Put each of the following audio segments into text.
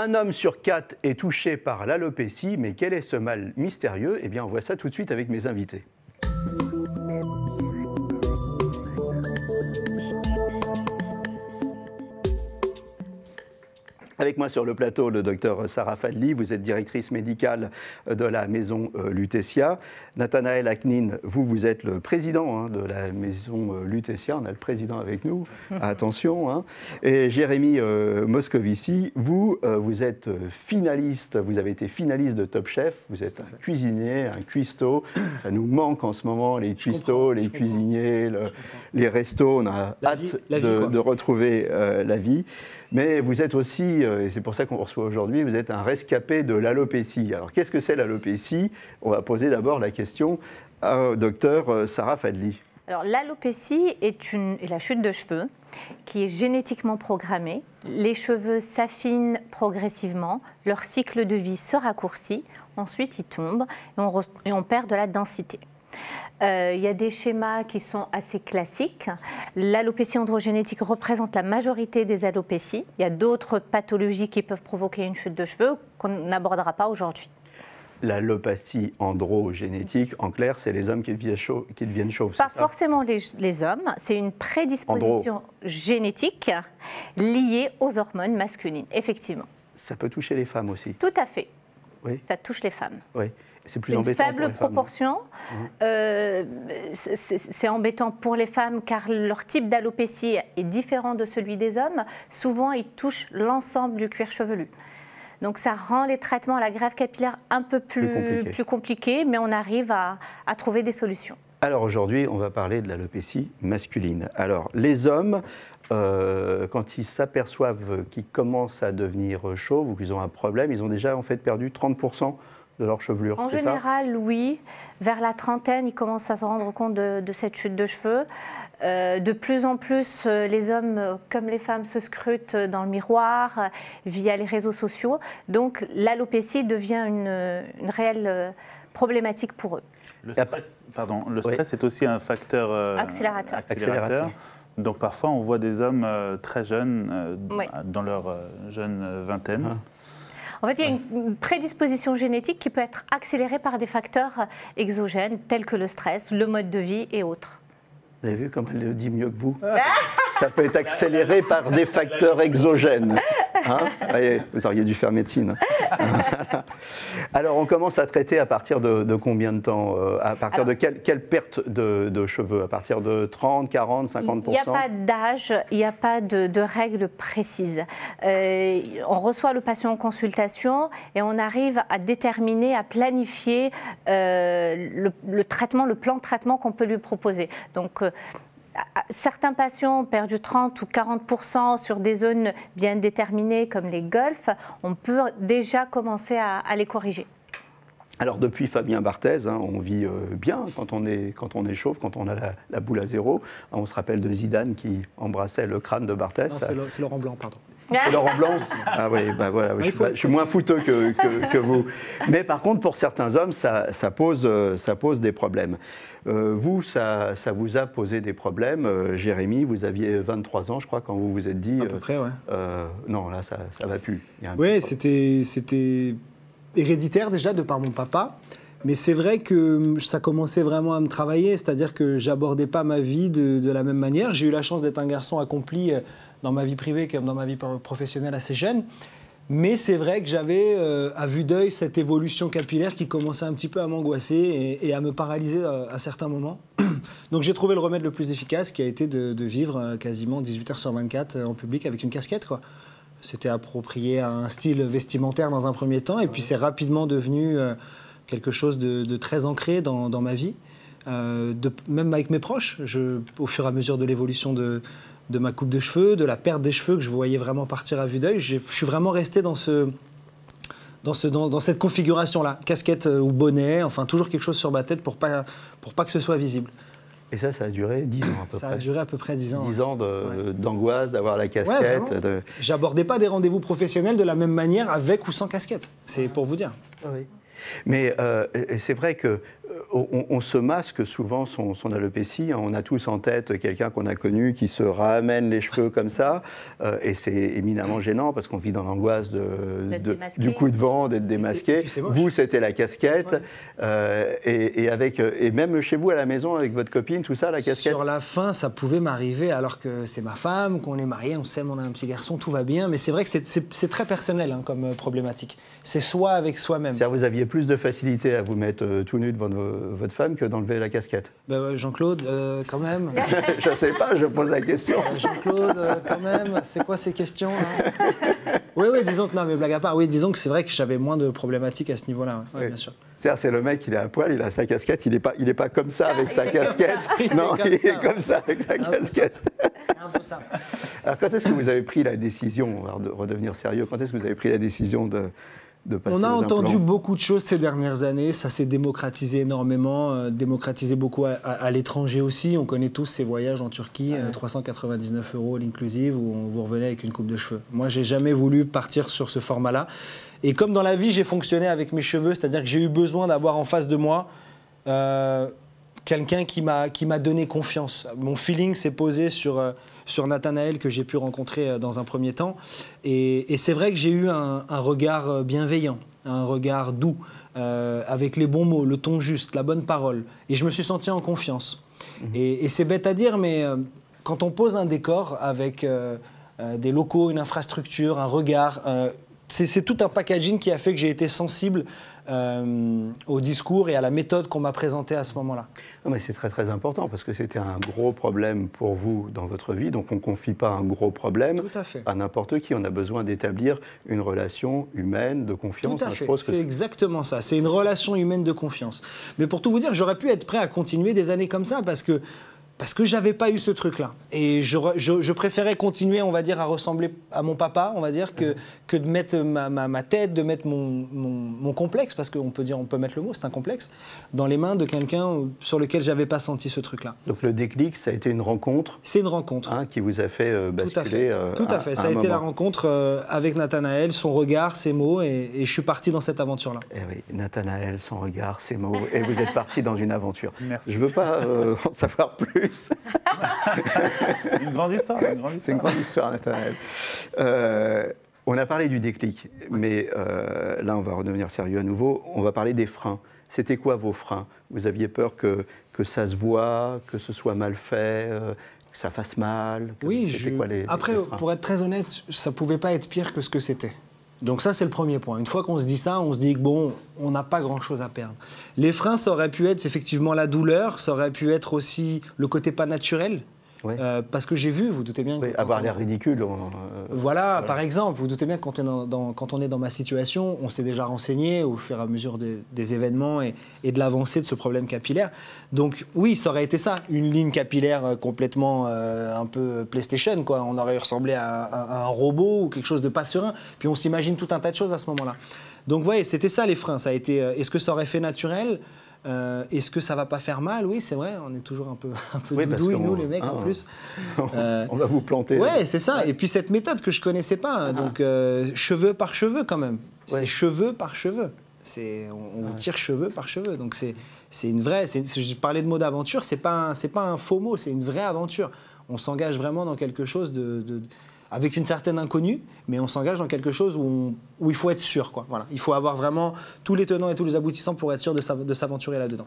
Un homme sur quatre est touché par l'alopécie, mais quel est ce mal mystérieux? Eh bien, on voit ça tout de suite avec mes invités. Avec moi sur le plateau, le docteur Sarah Fadli, vous êtes directrice médicale de la maison euh, Lutetia. Nathanaël Aknin, vous, vous êtes le président hein, de la maison euh, Lutetia. On a le président avec nous, attention. Hein. Et Jérémy euh, Moscovici, vous, vous êtes finaliste, vous avez été finaliste de Top Chef, vous êtes un cuisinier, un cuistot. Ça nous manque en ce moment, les cuistots, les cuisiniers, les restos. On a hâte de, retrouver la vie. Mais vous êtes aussi, euh, et c'est pour ça qu'on reçoit aujourd'hui, vous êtes un rescapé de l'alopécie. Alors qu'est-ce que c'est l'alopécie? On va poser d'abord la question au docteur euh, Sarah Fadli. Alors l'alopécie est, une, la chute de cheveux qui est génétiquement programmée. Les cheveux s'affinent progressivement, leur cycle de vie se raccourcit, ensuite ils tombent et on perd de la densité. Euh, il y a des schémas qui sont assez classiques. L'alopécie androgénétique représente la majorité des alopécies. Il y a d'autres pathologies qui peuvent provoquer une chute de cheveux qu'on n'abordera pas aujourd'hui. L'alopécie androgénétique, en clair, c'est les hommes qui deviennent, chauves. Qui deviennent chauves Pas forcément les, les, hommes, c'est une prédisposition génétique liée aux hormones masculines, effectivement. Ça peut toucher les femmes aussi Tout à fait. Oui. Ça touche les femmes. Oui. C'est plus une embêtant faible pour les proportion. Femmes. Euh, c'est embêtant pour les femmes car leur type d'alopécie est différent de celui des hommes. Souvent, ils touchent l'ensemble du cuir chevelu. Donc ça rend les traitements, la greffe capillaire un peu plus, plus, compliqués, mais on arrive à, à trouver des solutions. Alors aujourd'hui, on va parler de l'alopécie masculine. Alors les hommes, euh, quand ils s'aperçoivent qu'ils commencent à devenir chauves ou qu'ils ont un problème, ils ont déjà en fait perdu 30% de leur chevelure. En général, oui. Vers la trentaine, ils commencent à se rendre compte de, cette chute de cheveux. Euh, de plus en plus, euh, les hommes euh, comme les femmes se scrutent dans le miroir via les réseaux sociaux. Donc l'alopécie devient une, réelle problématique pour eux. Le stress, pardon, le stress est aussi un facteur accélérateur. Donc parfois, on voit des hommes très jeunes, dans leur jeune vingtaine. Ah. En fait, il y a une prédisposition génétique qui peut être accélérée par des facteurs exogènes tels que le stress, le mode de vie et autres. Vous avez vu comme elle le dit mieux que vous Ça peut être accéléré par des facteurs exogènes. Hein vous auriez dû faire médecine. Alors, on commence à traiter à partir de, combien de temps euh, À partir de quelle, perte de, cheveux? À partir de 30, 40, 50 Il n'y a pas d'âge, il n'y a pas de, règles précises. Euh, on reçoit le patient en consultation et on arrive à déterminer, à planifier euh, le, le, traitement, le plan de traitement qu'on peut lui proposer. Donc, certains patients ont perdu 30 ou 40% sur des zones bien déterminées comme les golfs. On peut déjà commencer à, les corriger. Alors depuis Fabien Barthez, hein, on vit euh, bien quand on, est, quand on est chauve, quand on a la, boule à zéro. On se rappelle de Zidane qui embrassait le crâne de Barthez. C'est Laurent Blanc, pardon. C'est Laurent Blanc Ah oui, bah voilà, je, suis, moins fouteux que, vous. Mais par contre, pour certains hommes, ça, pose, ça pose des problèmes. Euh, vous, ça, ça, vous a posé des problèmes. Euh, Jérémy, vous aviez 23 ans, je crois, quand vous vous êtes dit... À peu euh, près, ouais. non, là, ça ne va plus. Oui, c'était héréditaire déjà de par mon papa. Mais c'est vrai que ça commençait vraiment à me travailler, c'est-à-dire que j'abordais pas ma vie de, de la même manière. J'ai eu la chance d'être un garçon accompli dans ma vie privée comme dans ma vie professionnelle assez jeune. Mais c'est vrai que j'avais euh, à vue d'œil cette évolution capillaire qui commençait un petit peu à m'angoisser et, à me paralyser euh, à, certains moments. Donc j'ai trouvé le remède le plus efficace qui a été de, vivre euh, quasiment 18 heures sur 24 en public avec une casquette. quoi. C'était approprié à un style vestimentaire dans un premier temps et puis c'est rapidement devenu quelque chose de, très ancré dans, ma vie. De, même avec mes proches, je, au fur et à mesure de l'évolution de, de ma coupe de cheveux, de la perte des cheveux que je voyais vraiment partir à vue d'œil. Je suis vraiment resté dans ce, dans, ce, dans, cette configuration-là, casquette euh, ou bonnet, enfin toujours quelque chose sur ma tête pour pas, pour pas que ce soit visible. Et ça, ça a duré 10 ans à peu près. Ça a duré à peu près 10 ans. 10 ans d'angoisse, d'avoir la casquette. J'abordais pas des rendez-vous professionnels de la même manière avec ou sans casquette. C'est pour vous dire. Ah oui. Mais c'est vrai que on, se masque souvent son, alopécie. On a tous en tête quelqu'un qu'on a connu qui se ramène les cheveux comme ça. Euh, et c'est éminemment gênant parce qu'on vit dans l'angoisse du coup de vent, d'être démasqué. vous, c'était la casquette. Euh, et, avec, et même chez vous à la maison, avec votre copine, tout ça, la casquette Sur la fin, ça pouvait m'arriver alors que c'est ma femme, qu'on est marié, on s'aime, on a un petit garçon, tout va bien. Mais c'est vrai que c'est très personnel hein, comme euh, problématique. C'est soi avec soi-même. C'est-à-dire vous aviez plus de facilité à vous mettre tout nu devant votre femme que d'enlever la casquette ben, Jean-Claude, euh, quand même. je ne sais pas, je pose la question. Euh, Jean-Claude, euh, quand même, c'est quoi ces questions Oui, oui, disons que, non, mais blague à part, oui, disons que c'est vrai que j'avais moins de problématiques à ce niveau-là, bien sûr. C'est le mec, il est à poil, il a sa casquette, il n'est pas, il est pas comme ça avec sa casquette. non, il est comme ça avec sa casquette. Un peu ça. Alors, quand est-ce que vous avez pris la décision, de redevenir sérieux, quand est-ce que vous avez pris la décision de, on a entendu beaucoup de choses ces dernières années. Ça s'est démocratisé énormément, euh, démocratisé beaucoup à, l'étranger aussi. On connaît tous ces voyages en Turquie, 399 euh, euros l'inclusive, où on vous revenait avec une coupe de cheveux. Moi, j'ai jamais voulu partir sur ce format-là. Et comme dans la vie, j'ai fonctionné avec mes cheveux, c'est-à-dire que j'ai eu besoin d'avoir en face de moi euh, quelqu'un qui m'a donné confiance. Mon feeling s'est posé sur sur Nathanaël que j'ai pu rencontrer euh, dans un premier temps. Et, c'est vrai que j'ai eu un, regard euh, bienveillant, un regard doux, euh, avec les bons mots, le ton juste, la bonne parole. Et je me suis senti en confiance. Mhm. Et, c'est bête à dire, mais quand on pose un décor avec des locaux, une infrastructure, un regard, c'est tout un packaging qui a fait que j'ai été sensible euh, au discours et à la méthode qu'on m'a présentée à ce moment-là. mais c'est très très important parce que c'était un gros problème pour vous dans votre vie, donc on ne confie pas un gros problème à, n'importe qui. On a besoin d'établir une relation humaine de confiance. Tout à hein, fait. C'est exactement ça. C'est une relation humaine de confiance. Mais pour tout vous dire, j'aurais pu être prêt à continuer des années comme ça parce que parce que j'avais pas eu ce truc-là. Et je, je, préférais continuer, on va dire, à ressembler à mon papa, on va dire, que, que de mettre ma, ma, tête, de mettre mon, mon, complexe, parce qu'on peut dire, on peut mettre le mot, c'est un complexe, dans les mains de quelqu'un sur lequel j'avais pas senti ce truc-là. Donc le déclic, ça a été une rencontre C'est une rencontre. Hein, qui vous a fait euh, basculer Tout à fait, euh, ça a été la rencontre euh, avec Nathanaël, son regard, ses mots, et, je suis parti dans cette aventure-là. Eh oui, Nathanaël, son regard, ses mots, et vous êtes parti dans une aventure. Merci. Je veux pas en savoir plus. une grande histoire. C'est une grande histoire, Nathanaël. Euh, on a parlé du déclic, mais euh, là, on va redevenir sérieux à nouveau. On va parler des freins. C'était quoi vos freins? Vous aviez peur que, que ça se voit, que ce soit mal fait, euh, que ça fasse mal? Oui, quoi, les, après, pour être très honnête, ça pouvait pas être pire que ce que c'était. Donc ça, c'est le premier point. Une fois qu'on se dit ça, on se dit que bon, on n'a pas grand-chose à perdre. Les freins, ça aurait pu être effectivement la douleur, ça aurait pu être aussi le côté pas naturel. Euh, parce que j'ai vu, vous doutez bien. avoir l'air ridicule. Euh, voilà, par exemple, vous doutez bien que quand, on est dans, quand on est dans ma situation, on s'est déjà renseigné au fur et à mesure des, événements et, de l'avancée de ce problème capillaire. Donc oui, ça aurait été ça, une ligne capillaire euh, complètement un peu PlayStation, quoi. On aurait ressemblé à, à, un robot ou quelque chose de pas serein. Puis on s'imagine tout un tas de choses à ce moment-là. Donc vous voyez, c'était ça les freins. Ça a été. Est-ce que ça aurait fait naturel? Euh, est-ce que ça va pas faire mal? Oui, c'est vrai, on est toujours un peu, un peu nous, les mecs, en ah. plus. on va vous planter. Ouais, c'est ça. Et puis cette méthode que je connaissais pas, hein, ah. donc euh, cheveux par cheveux quand même. C'est cheveux par cheveux. C'est, on, vous tire cheveux par cheveux. Donc c'est, une vraie. je parlais de mot d'aventure, c'est pas, pas un faux mot, c'est une vraie aventure. On s'engage vraiment dans quelque chose de avec une certaine inconnue, mais on s'engage dans quelque chose où, où, il faut être sûr. Quoi. Voilà. Il faut avoir vraiment tous les tenants et tous les aboutissants pour être sûr de s'aventurer là-dedans.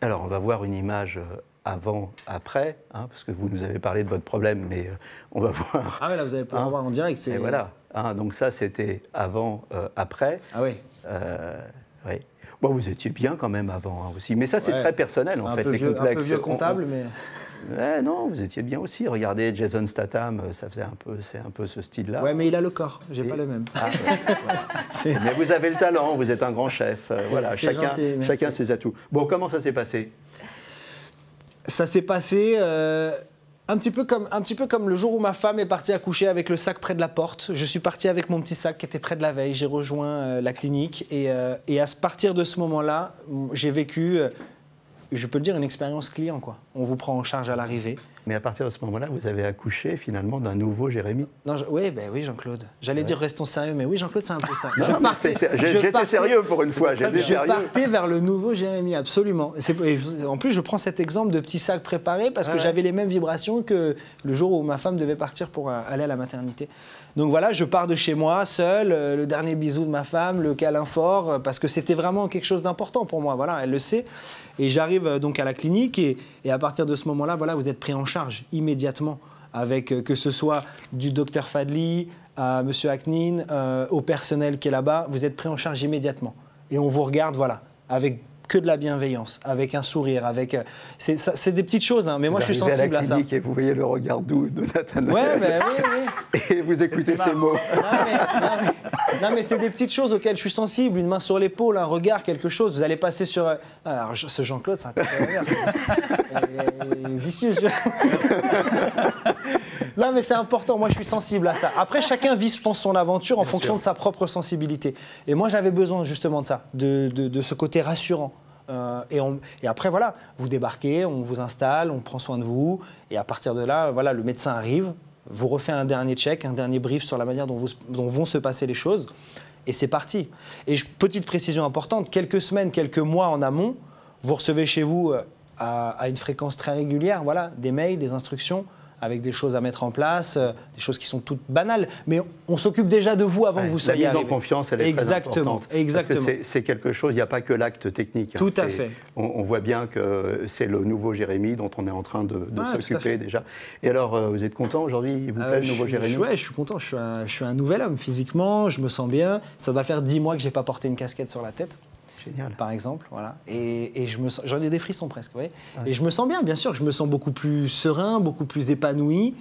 Alors, on va voir une image euh, avant, après, hein, parce que vous nous avez parlé de votre problème, mais euh, on va voir. Ah oui, là, vous allez pouvoir hein voir en direct. Et voilà. Hein, donc ça, c'était avant, euh, après. Ah oui. oui. Bon, vous étiez bien quand même avant aussi, mais ça, c'est très personnel en fait, les complexes. Un peu vieux comptable, mais. Non, vous étiez bien aussi. Regardez Jason Statham, euh, ça faisait un peu, c'est un peu ce style-là. Ouais, mais il a le corps. J'ai n'ai pas le même. Ah, mais vous avez le talent. Vous êtes un grand chef. Euh, voilà, chacun, chacun ses atouts. Bon, comment ça s'est passé? Ça s'est passé. Euh, un petit, peu comme, un petit peu comme le jour où ma femme est partie accoucher avec le sac près de la porte. Je suis parti avec mon petit sac qui était près de la veille. J'ai rejoint la clinique et, et, à partir de ce moment-là, j'ai vécu je peux le dire, une expérience client. Quoi. On vous prend en charge à l'arrivée. Mais à partir de ce moment-là, vous avez accouché finalement d'un nouveau Jérémy. Non, oui, ben oui, Jean-Claude. J'allais dire restons sérieux, mais oui, Jean-Claude, c'est un peu ça. J'étais sérieux pour une fois. J'étais je partais vers le nouveau Jérémy, absolument. En plus, je prends cet exemple de petit sac préparé parce que j'avais les mêmes vibrations que le jour où ma femme devait partir pour euh, aller à la maternité. Donc voilà, je pars de chez moi, seul, euh, le dernier bisou de ma femme, le câlin fort, euh, parce que c'était vraiment quelque chose d'important pour moi. Voilà, elle le sait. Et j'arrive euh, donc à la clinique et, à partir de ce moment-là, voilà, vous êtes pris en charge immédiatement avec que ce soit du docteur Fadli à Monsieur Aknin, au personnel qui est là-bas, vous êtes pris en charge immédiatement. Et on vous regarde, voilà, avec que de la bienveillance, avec un sourire, avec. Euh, c'est des petites choses, hein, mais moi je suis sensible à, la ça. Et vous voyez le regard doux de Nathanaël. Ouais, ben oui, oui. Et vous écoutez ces mots. Non, mais, c'est des petites choses auxquelles je suis sensible. Une main sur l'épaule, un regard, quelque chose. Vous allez passer sur. Euh, alors, ce Jean-Claude, c'est un vicieux. non, mais c'est important. Moi, je suis sensible à ça. Après, chacun vit, je pense, son aventure en fonction de sa propre sensibilité. Et moi, j'avais besoin justement de ça, de, de ce côté rassurant. Euh, et, après, voilà, vous débarquez, on vous installe, on prend soin de vous. Et à partir de là, voilà, le médecin arrive, vous refait un dernier check, un dernier brief sur la manière dont, vont se passer les choses. Et c'est parti. Et petite précision importante, quelques semaines, quelques mois en amont, vous recevez chez vous euh, à, à une fréquence très régulière, voilà, des mails, des instructions avec des choses à mettre en place, euh, des choses qui sont toutes banales. Mais on s'occupe déjà de vous avant que vous soyez La mise en confiance, elle est exactement, très importante. Exactement. Parce que c'est quelque chose, il n'y a pas que l'acte technique. Hein. Tout à fait. On, voit bien que c'est le nouveau Jérémy dont on est en train de, s'occuper déjà. Et alors, euh, vous êtes content aujourd'hui? Vous plaît le nouveau Jérémy? Oui, je suis content. Je suis, un, je suis un nouvel homme physiquement, je me sens bien. Ça va faire dix mois que je n'ai pas porté une casquette sur la tête. Par exemple, voilà. Et, je me j'en ai des frissons presque, vous Et je me sens bien, bien sûr. Je me sens beaucoup plus serein, beaucoup plus épanoui.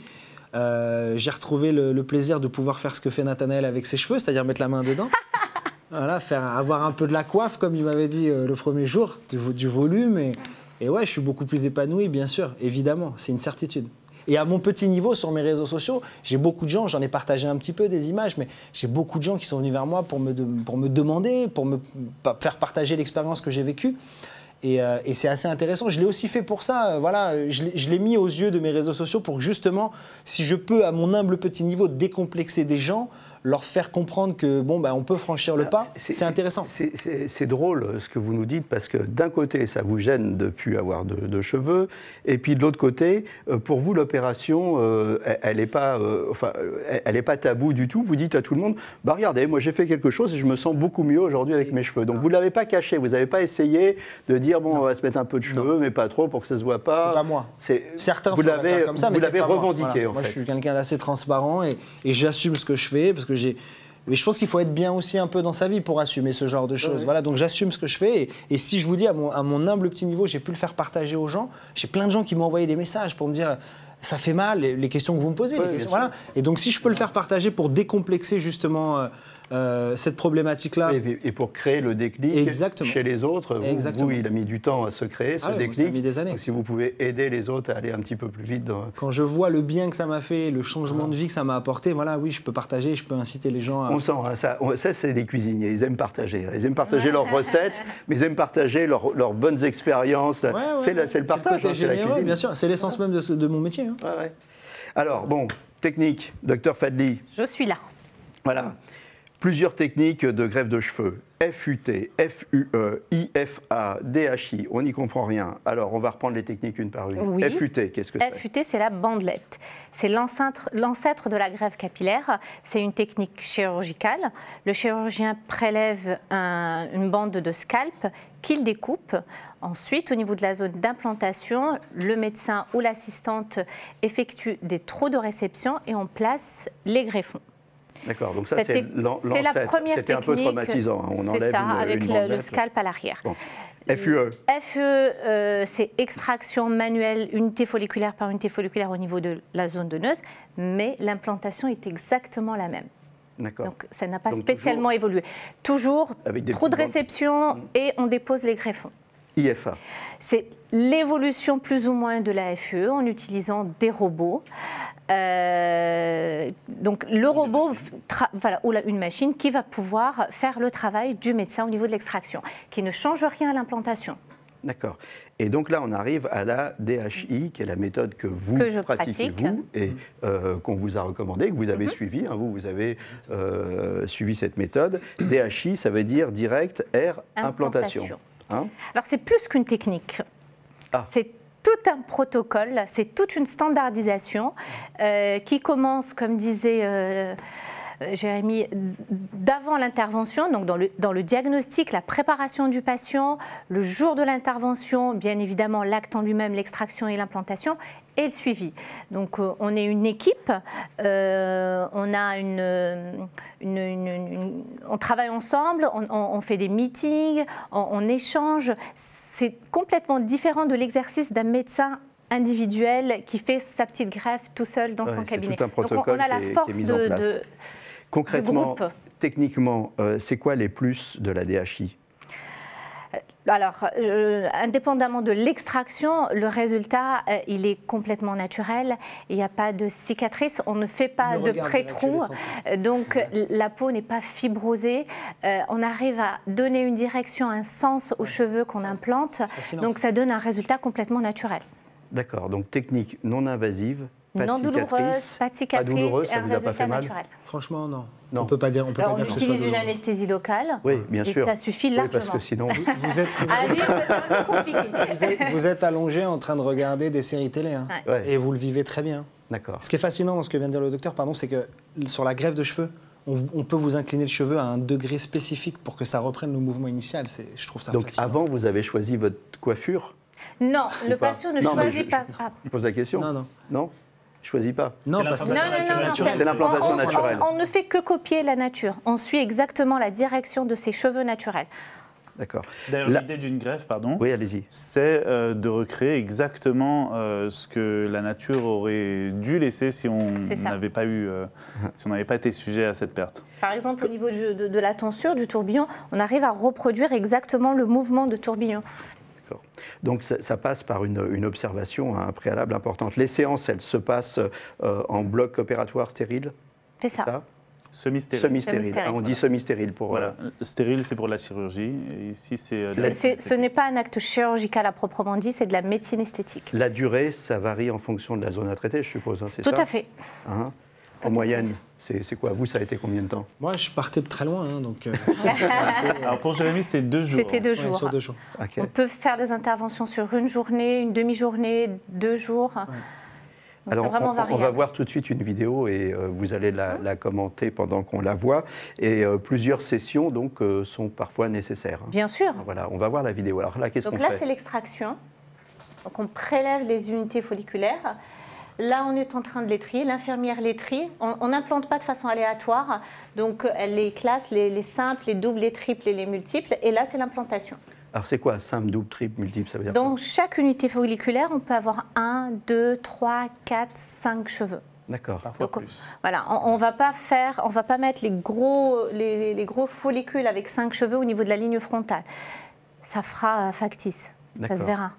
Euh, j'ai retrouvé le, plaisir de pouvoir faire ce que fait Nathanaël avec ses cheveux, c'est-à-dire mettre la main dedans. voilà, faire avoir un peu de la coiffe, comme il m'avait dit euh, le premier jour, du, du volume. Et, et ouais, je suis beaucoup plus épanoui, bien sûr, évidemment, c'est une certitude. Et à mon petit niveau, sur mes réseaux sociaux, j'ai beaucoup de gens, j'en ai partagé un petit peu des images, mais j'ai beaucoup de gens qui sont venus vers moi pour me, pour me demander, pour me faire partager l'expérience que j'ai vécue. Euh, et, c'est assez intéressant. Je l'ai aussi fait pour ça. Euh, voilà, je l'ai mis aux yeux de mes réseaux sociaux pour justement, si je peux, à mon humble petit niveau, décomplexer des gens, leur faire comprendre que bon, bah, on peut franchir le ah, pas, c'est intéressant. C'est drôle euh, ce que vous nous dites parce que d'un côté, ça vous gêne de ne plus avoir de, cheveux, et puis de l'autre côté, euh, pour vous, l'opération, euh, elle n'est pas, enfin, elle est pas tabou du tout. Vous dites à tout le monde, bah regardez, moi j'ai fait quelque chose et je me sens beaucoup mieux aujourd'hui avec mes cheveux. Donc vous l'avez pas caché, vous n'avez pas essayé de dire bon, on va se mettre un peu de cheveux, mais pas trop pour que ça se voit pas. C'est pas moi. Certains vous l'avez, vous l'avez revendiqué moi. en moi, je suis quelqu'un d'assez transparent et, et j'assume ce que je fais parce que mais je pense qu'il faut être bien aussi un peu dans sa vie pour assumer ce genre de choses. Voilà, donc j'assume ce que je fais. Et, si je vous dis, à mon, à mon humble petit niveau, j'ai pu le faire partager aux gens, j'ai plein de gens qui m'ont envoyé des messages pour me dire ça fait mal, les, questions que vous me posez. les questions, voilà. Et donc si je peux le faire partager pour décomplexer justement euh, euh, cette problématique-là. Et, pour créer le déclic chez les autres, vous, il a mis du temps à se créer, ce ah déclic. mis des années. si vous pouvez aider les autres à aller un petit peu plus vite. Quand je vois le bien que ça m'a fait, le changement de vie que ça m'a apporté, voilà, oui, je peux partager, je peux inciter les gens à. On sent, hein, ça, ça c'est les cuisiniers, ils aiment partager. Ils aiment partager leurs recettes, mais ils aiment partager leurs bonnes expériences. c'est le, partage, hein, c'est la cuisine. bien sûr, c'est l'essence même de, de, mon métier. Hein. Alors, bon, technique, docteur Fadli. Je suis là. Voilà. Plusieurs techniques de greffe de cheveux. FUT, FUE, IFA, DHI, on n'y comprend rien. Alors, on va reprendre les techniques une par une. FUT, qu'est-ce que c'est? FUT, c'est la bandelette. C'est l'ancêtre de la greffe capillaire. C'est une technique chirurgicale. Le chirurgien prélève une bande de scalp qu'il découpe. Ensuite, au niveau de la zone d'implantation, le médecin ou l'assistante effectue des trous de réception et on place les greffons. D'accord, donc ça c'est l'ancêtre. C'était un peu traumatisant. Hein. On enlève ça, avec le, scalp à l'arrière. FUE. FUE, euh, c'est extraction manuelle, unité folliculaire par unité folliculaire au niveau de la zone donneuse, mais l'implantation est exactement la même. D'accord. Donc ça n'a pas spécialement évolué. Toujours trop de réception mm. et on dépose les greffons. IFA. C'est l'évolution plus ou moins de la FUE en utilisant des robots. Euh, donc le robot, voilà, ou une machine qui va pouvoir faire le travail du médecin au niveau de l'extraction, qui ne change rien à l'implantation. D'accord. Et donc là, on arrive à la DHI, qui est la méthode que vous pratiquez, vous, et euh, qu'on vous a recommandée, que vous avez suivi. Mhm. suivie. Hein, vous, vous avez euh, suivi cette méthode. DHI, ça veut dire direct air implantation. Hein Alors, c'est plus qu'une technique. Ah. C'est tout un protocole, c'est toute une standardisation euh, qui commence, comme disait euh, Jérémy, d'avant l'intervention, donc dans le, dans le diagnostic, la préparation du patient, le jour de l'intervention, bien évidemment l'acte en lui-même, l'extraction et l'implantation, et le suivi. Donc euh, on est une équipe, euh, on a une, on travaille ensemble, on, fait des meetings, on, échange. C'est complètement différent de l'exercice d'un médecin individuel qui fait sa petite greffe tout seul dans son cabinet. Tout un protocole Donc on, a la force de, Concrètement, techniquement, euh, c'est quoi les plus de la DHI euh, alors, euh, indépendamment de l'extraction, le résultat, il est complètement naturel. Il n'y a pas de cicatrice, on ne fait pas de pré-trou, donc la peau n'est pas fibrosée. on arrive à donner une direction, un sens aux cheveux qu'on implante, donc ça donne un résultat complètement naturel. D'accord, donc technique non invasive, pas non douloureuse, pas de cicatrice, pas douloureuse, ça vous a pas fait mal Franchement, non. non. On peut pas dire. On peut Alors, pas on dire utilise une anesthésie locale. Oui, bien et sûr. ça suffit largement. Oui, parce que sinon. Vous, êtes, vous, êtes, vous êtes allongé en train de regarder des séries télé, hein, et vous le vivez très bien. D'accord. Ce qui est fascinant dans ce que vient de dire le docteur, pardon, c'est que sur la greffe de cheveux, on, peut vous incliner le cheveu à un degré spécifique pour que ça reprenne le mouvement initial. Je trouve ça Donc avant, vous avez choisi votre coiffure Non, le patient ne choisit pas. Je pose la question. Non, non. Non choisit pas. Non, parce que c'est l'implantation naturelle. On, ne fait que copier la nature. On suit exactement la direction de ses cheveux naturels. D'accord. D'ailleurs, l'idée d'une greffe, pardon, oui, allez-y. c'est euh, de recréer exactement euh, ce que la nature aurait dû laisser si on n'avait pas eu, euh, si on n'avait pas été sujet à cette perte. Par exemple, au niveau de, de, la tonsure du tourbillon, on arrive à reproduire exactement le mouvement de tourbillon. Donc ça, passe par une, observation hein, préalable importante. Les séances, elles se passent euh, en bloc opératoire stérile? C'est ça, Semi-stérile. Semi-stérile. Ah, on dit semi-stérile pour. Voilà. Euh, stérile, c'est pour la chirurgie. Et ici, c'est. Euh, ce n'est pas un acte chirurgical à proprement dit, c'est de la médecine esthétique. La durée, ça varie en fonction de la zone à traiter, je suppose. Hein, Tout à fait. Hein? En moyenne? C'est quoi? Vous, ça a été combien de temps? Moi, je partais de très loin. Hein, donc, euh, Alors pour Jérémy, c'était deux jours. C'était deux jours. deux jours. On peut faire des interventions sur une journée, une demi-journée, deux jours. Alors, on, va voir tout de suite une vidéo et euh, vous allez la, commenter pendant qu'on la voit. Et euh, plusieurs sessions donc sont parfois nécessaires. Bien sûr. Voilà, on va voir la vidéo. Alors là, qu'est-ce qu'on fait? Donc là, c'est l'extraction. Donc on prélève les unités folliculaires. Là, on est en train de les trier. L'infirmière les trie. On n'implante pas de façon aléatoire. Donc, elle les classe, les, simples, les doubles, les triples et les multiples. Et là, c'est l'implantation. Alors, c'est quoi simple, double, triple, multiple? Ça veut dire Dans chaque unité folliculaire, on peut avoir 1, 2, 3, 4, 5 cheveux. D'accord. Parfois plus. Voilà, on, ne va pas faire, on va pas mettre les gros, les, gros follicules avec 5 cheveux au niveau de la ligne frontale. Ça fera factice. Ça se verra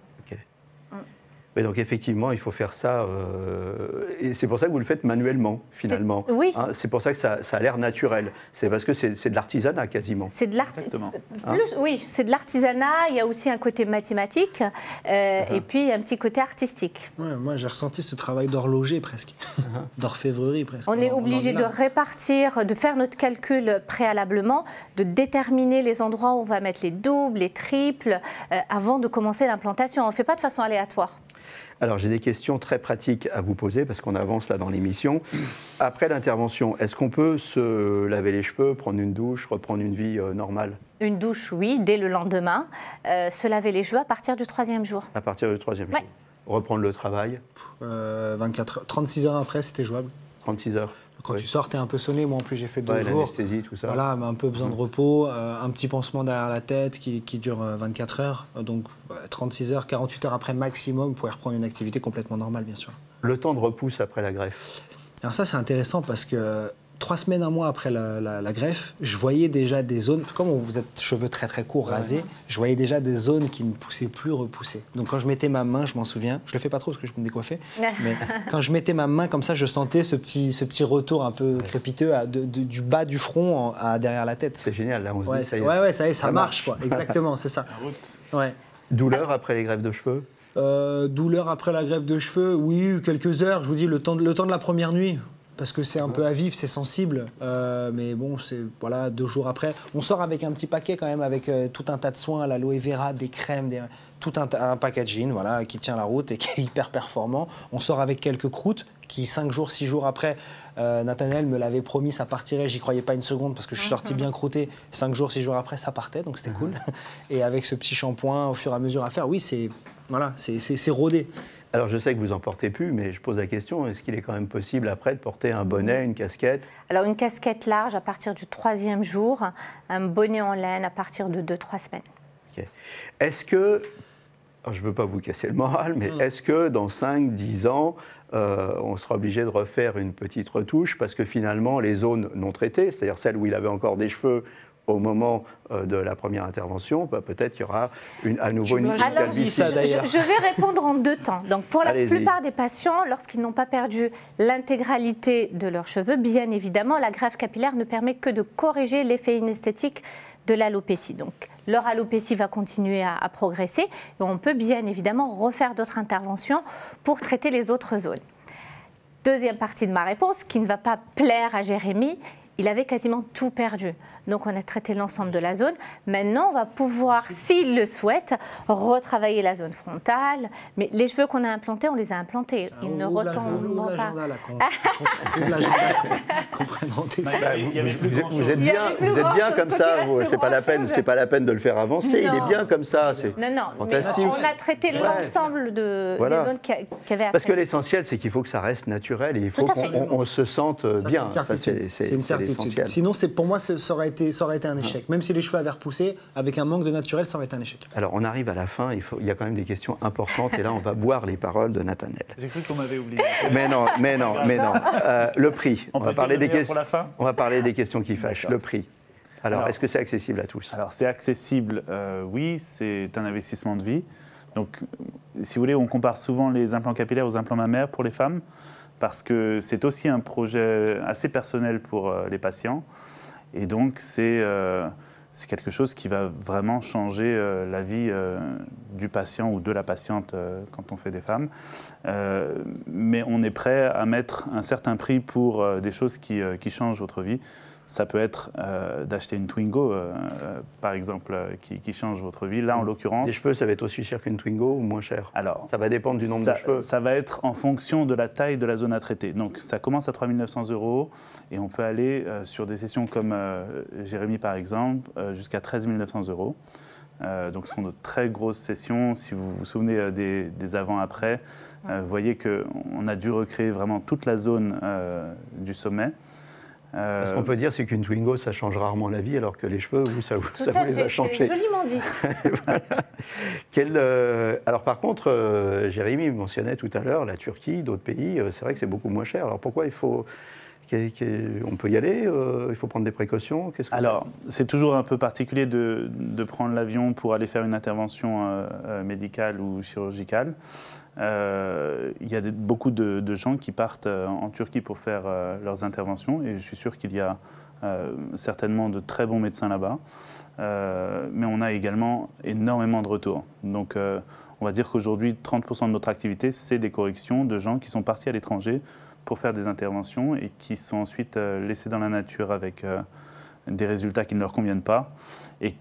donc effectivement, il faut faire ça, euh, et c'est pour ça que vous le faites manuellement, finalement. Oui. Hein, c'est pour ça que ça, a l'air naturel. C'est parce que c'est de l'artisanat quasiment. C'est de l'artisanat. Hein oui, c'est de l'artisanat. Il y a aussi un côté mathématique, euh, uh-huh. et puis un petit côté artistique. moi, j'ai ressenti ce travail d'horloger presque, uh-huh. d'orfèvrerie presque. On est obligé de répartir, de faire notre calcul préalablement, de déterminer les endroits où on va mettre les doubles, les triples, euh, avant de commencer l'implantation. On ne le fait pas de façon aléatoire. Alors j'ai des questions très pratiques à vous poser parce qu'on avance là dans l'émission. Après l'intervention, est-ce qu'on peut se laver les cheveux, prendre une douche, reprendre une vie euh, normale? Une douche, oui, dès le lendemain. Euh, se laver les cheveux à partir du troisième jour. À partir du troisième jour. Reprendre le travail? 24 36 heures après, c'était jouable. 36 heures quand tu sors, tu es un peu sonné. Moi, en plus, j'ai fait deux ouais, jours. tout ça. Voilà, un peu besoin de repos, euh, un petit pansement derrière la tête qui, qui dure 24 euh, heures. Donc, 36 heures, 48 heures après maximum, vous pouvez reprendre une activité complètement normale, bien sûr. Le temps de repousse après la greffe Alors ça, c'est intéressant parce que trois semaines, un mois après la, greffe, je voyais déjà des zones, comme vous êtes cheveux très très courts, rasés, je voyais déjà des zones qui ne poussaient plus repousser. Donc quand je mettais ma main, je m'en souviens, je le fais pas trop parce que je me décoiffais, mais quand je mettais ma main comme ça, je sentais ce petit, ce petit retour un peu crépiteux du bas du front à derrière la tête. C'est génial, là on se ouais, dit ça y est. Ouais, ouais, ça y est, ça, marche, quoi. Exactement, c'est ça. Ouais. Douleur après les greffes de cheveux? Douleur après la greffe de cheveux, oui, quelques heures. Je vous dis, le temps le temps de la première nuit parce que c'est un peu à vivre, c'est sensible. Euh, mais bon, c'est voilà, deux jours après. On sort avec un petit paquet quand même, avec euh, tout un tas de soins, l'aloe vera, des crèmes, tout un, un, packaging voilà, qui tient la route et qui est hyper performant. On sort avec quelques croûtes qui, cinq jours, six jours après, euh, Nathaniel me l'avait promis, ça partirait. J'y croyais pas une seconde parce que je suis sorti mhm. bien croûté. Cinq jours, six jours après, ça partait, donc c'était cool. Mhm. Et avec ce petit shampoing, au fur et à mesure à faire, oui, c'est voilà, c'est rodé. Alors je sais que vous en portez plus, mais je pose la question, est-ce qu'il est quand même possible après de porter un bonnet, une casquette? Alors une casquette large à partir du troisième jour, un bonnet en laine à partir de deux, trois semaines. Est-ce que, je ne veux pas vous casser le moral, mais mm. est-ce que dans 5, 10 ans, euh, on sera obligé de refaire une petite retouche parce que finalement les zones non traitées, c'est-à-dire celles où il avait encore des cheveux au moment euh, de la première intervention, bah, peut-être qu'il y aura une, à nouveau une, calvitie. Je, je, vais répondre en deux temps. Donc, pour la plupart des patients, lorsqu'ils n'ont pas perdu l'intégralité de leurs cheveux, bien évidemment, la greffe capillaire ne permet que de corriger l'effet inesthétique de l'alopécie. Donc, leur alopécie va continuer à, à progresser et on peut bien évidemment refaire d'autres interventions pour traiter les autres zones. Deuxième partie de ma réponse, qui ne va pas plaire à Jérémy, il avait quasiment tout perdu. Donc on a traité l'ensemble de la zone. Maintenant, on va pouvoir, s'il le souhaite, retravailler la zone frontale. Mais les cheveux qu'on a implantés, on les a implantés. Ils ne retomberont pas. Vous êtes bien, vous êtes bien comme ça. C'est pas la peine, c'est pas la peine de le faire avancer. Il est bien comme ça. C'est fantastique. on a traité l'ensemble de, des zones qui, avaient. Parce que l'essentiel, c'est qu'il faut que ça reste naturel et il faut qu'on se sente bien. Ça, c'est essentiel. Sinon, pour moi, ça aurait été ça aurait été un échec. Même si les cheveux avaient repoussé, avec un manque de naturel, ça aurait été un échec. Alors, on arrive à la fin, il, faut, il y a quand même des questions importantes, et là, on va boire les paroles de Nathanel. J'ai cru qu'on m'avait oublié. Mais non, mais non, mais non. Euh, le prix. On, va parler des questions. On va parler des questions qui fâchent. Le prix. Alors, est-ce que c'est accessible à tous? Alors, c'est accessible, euh, oui, c'est un investissement de vie. Donc, si vous voulez, on compare souvent les implants capillaires aux implants mammaires pour les femmes, parce que c'est aussi un projet assez personnel pour euh, les patients. Et donc, euh, c'est quelque chose qui va vraiment changer euh, la vie du patient ou de la patiente quand on fait des femmes. mais on est prêt à mettre un certain prix pour des choses qui, qui changent votre vie. Ça peut être euh, d'acheter une Twingo, euh, euh, par exemple, qui, change votre vie. Là, en l'occurrence. Les cheveux, ça va être aussi cher qu'une Twingo ou moins cher? Alors, ça va dépendre du nombre de cheveux. Ça va être en fonction de la taille de la zone à traiter. Donc, ça commence à 3 900 euros et on peut aller sur des sessions comme Jérémy, par exemple, jusqu'à 13 900 euros. donc, ce sont de très grosses sessions. Si vous vous souvenez des, des avant-après, vous voyez qu'on a dû recréer vraiment toute la zone du sommet. Ce qu'on peut dire, c'est qu'une Twingo, ça change rarement la vie, alors que les cheveux, vous, ça, ça vous les a changés. C'est joliment dit. Euh, alors par contre, euh, Jérémy mentionnait tout à l'heure la Turquie, d'autres pays, euh, c'est vrai que c'est beaucoup moins cher. Alors pourquoi il faut on peut y aller euh, Il faut prendre des précautions Alors, c'est toujours un peu particulier de, prendre l'avion pour aller faire une intervention euh, euh, médicale ou chirurgicale. il y a beaucoup de, gens qui partent en Turquie pour faire leurs interventions et je suis sûr qu'il y a certainement de très bons médecins là-bas. mais on a également énormément de retours. Donc, on va dire qu'aujourd'hui, 30% de notre activité, c'est des corrections de gens qui sont partis à l'étranger pour faire des interventions et qui sont ensuite euh, laissés dans la nature avec euh, des résultats qui ne leur conviennent pas et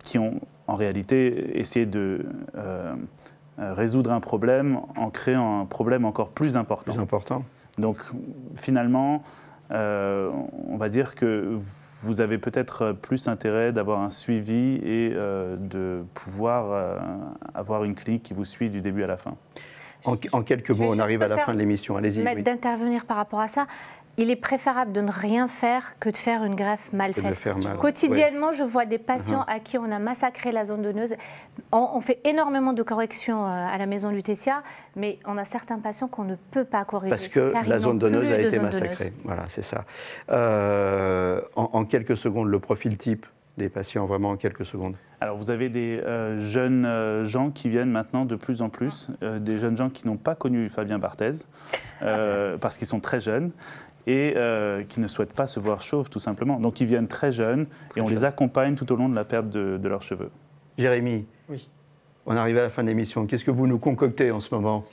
qui ont en réalité essayé de euh, résoudre un problème en créant un problème encore plus important. Plus important. Donc finalement, on va dire que vous avez peut-être plus intérêt d'avoir un suivi et de pouvoir avoir une clinique qui vous suit du début à la fin. En, quelques mots, on arrive à la fin de l'émission. Allez-y. D'intervenir par rapport à ça. Il est préférable de ne rien faire que de faire une greffe mal faite. Quotidiennement, je vois des patients uh-huh. à qui on a massacré la zone donneuse. On, fait énormément de corrections euh, à la maison Lutetia, mais on a certains patients qu'on ne peut pas corriger. Parce que la zone donneuse a été massacrée. Voilà, c'est ça. Euh, en quelques secondes, le profil type des patients, vraiment en quelques secondes Alors vous avez des euh, jeunes euh, gens qui viennent maintenant de plus en plus, euh, des jeunes gens qui n'ont pas connu Fabien Barthez, parce qu'ils sont très jeunes et qui ne souhaitent pas se voir chauve tout simplement. Donc ils viennent très jeunes et on les accompagne tout au long de la perte de, leurs cheveux. Jérémy, oui. On arrive à la fin de l'émission. Qu'est-ce que vous nous concoctez en ce moment?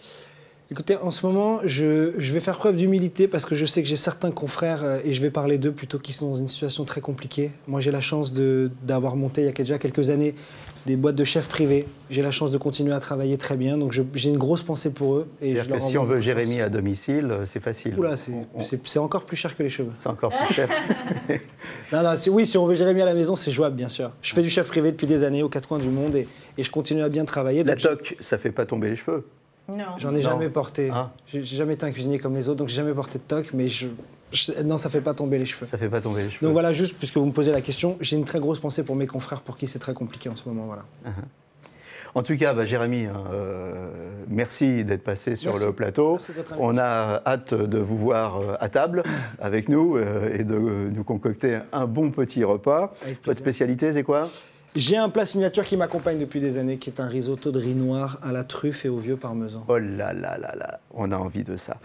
Écoutez, en ce moment, je, je vais faire preuve d'humilité parce que je sais que j'ai certains confrères, euh, et je vais parler d'eux plutôt, qui sont dans une situation très compliquée. Moi, j'ai la chance d'avoir monté il y a déjà quelques années des boîtes de chefs privés. J'ai la chance de continuer à travailler très bien, donc j'ai une grosse pensée pour eux. Et je leur que si on veut Jérémy chance. à domicile, euh, c'est facile. Oula, c'est- encore plus cher que les cheveux. c'est encore plus cher. Non, non, si- oui, si on veut Jérémy à la maison, c'est jouable, bien sûr. Je fais du chef privé depuis des années aux quatre coins du monde et, et je continue à bien travailler. La toque, ça fait pas tomber les cheveux. Non. J'en ai Non. jamais porté. Ah. J'ai jamais été un cuisinier comme les autres, donc j'ai jamais porté de toque, mais je, je- non, ça fait pas tomber les cheveux. Ça fait pas tomber les cheveux. Donc voilà, juste puisque vous me posez la question, j'ai une très grosse pensée pour mes confrères pour qui c'est très compliqué en ce moment. Voilà. En tout cas, bah, Jérémy, hein, euh, merci d'être passé sur Merci. le plateau. On a hâte de vous voir euh, à table avec nous euh, et de nous concocter un bon petit repas. Votre spécialité, c'est quoi? J'ai un plat signature qui m'accompagne depuis des années, qui est un risotto de riz noir à la truffe et au vieux parmesan. Oh là là là là, on a envie de ça.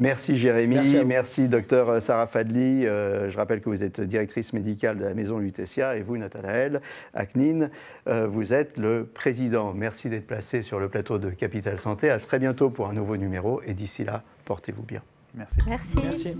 Merci Jérémy, Merci docteur Sarah Fadli. Euh, je rappelle que vous êtes directrice médicale de la maison Lutetia et vous, Nathanaël Aknin, euh, vous êtes le président. Merci d'être placé sur le plateau de Capital Santé. À très bientôt pour un nouveau numéro et d'ici là, portez-vous bien. Merci. Merci. Merci.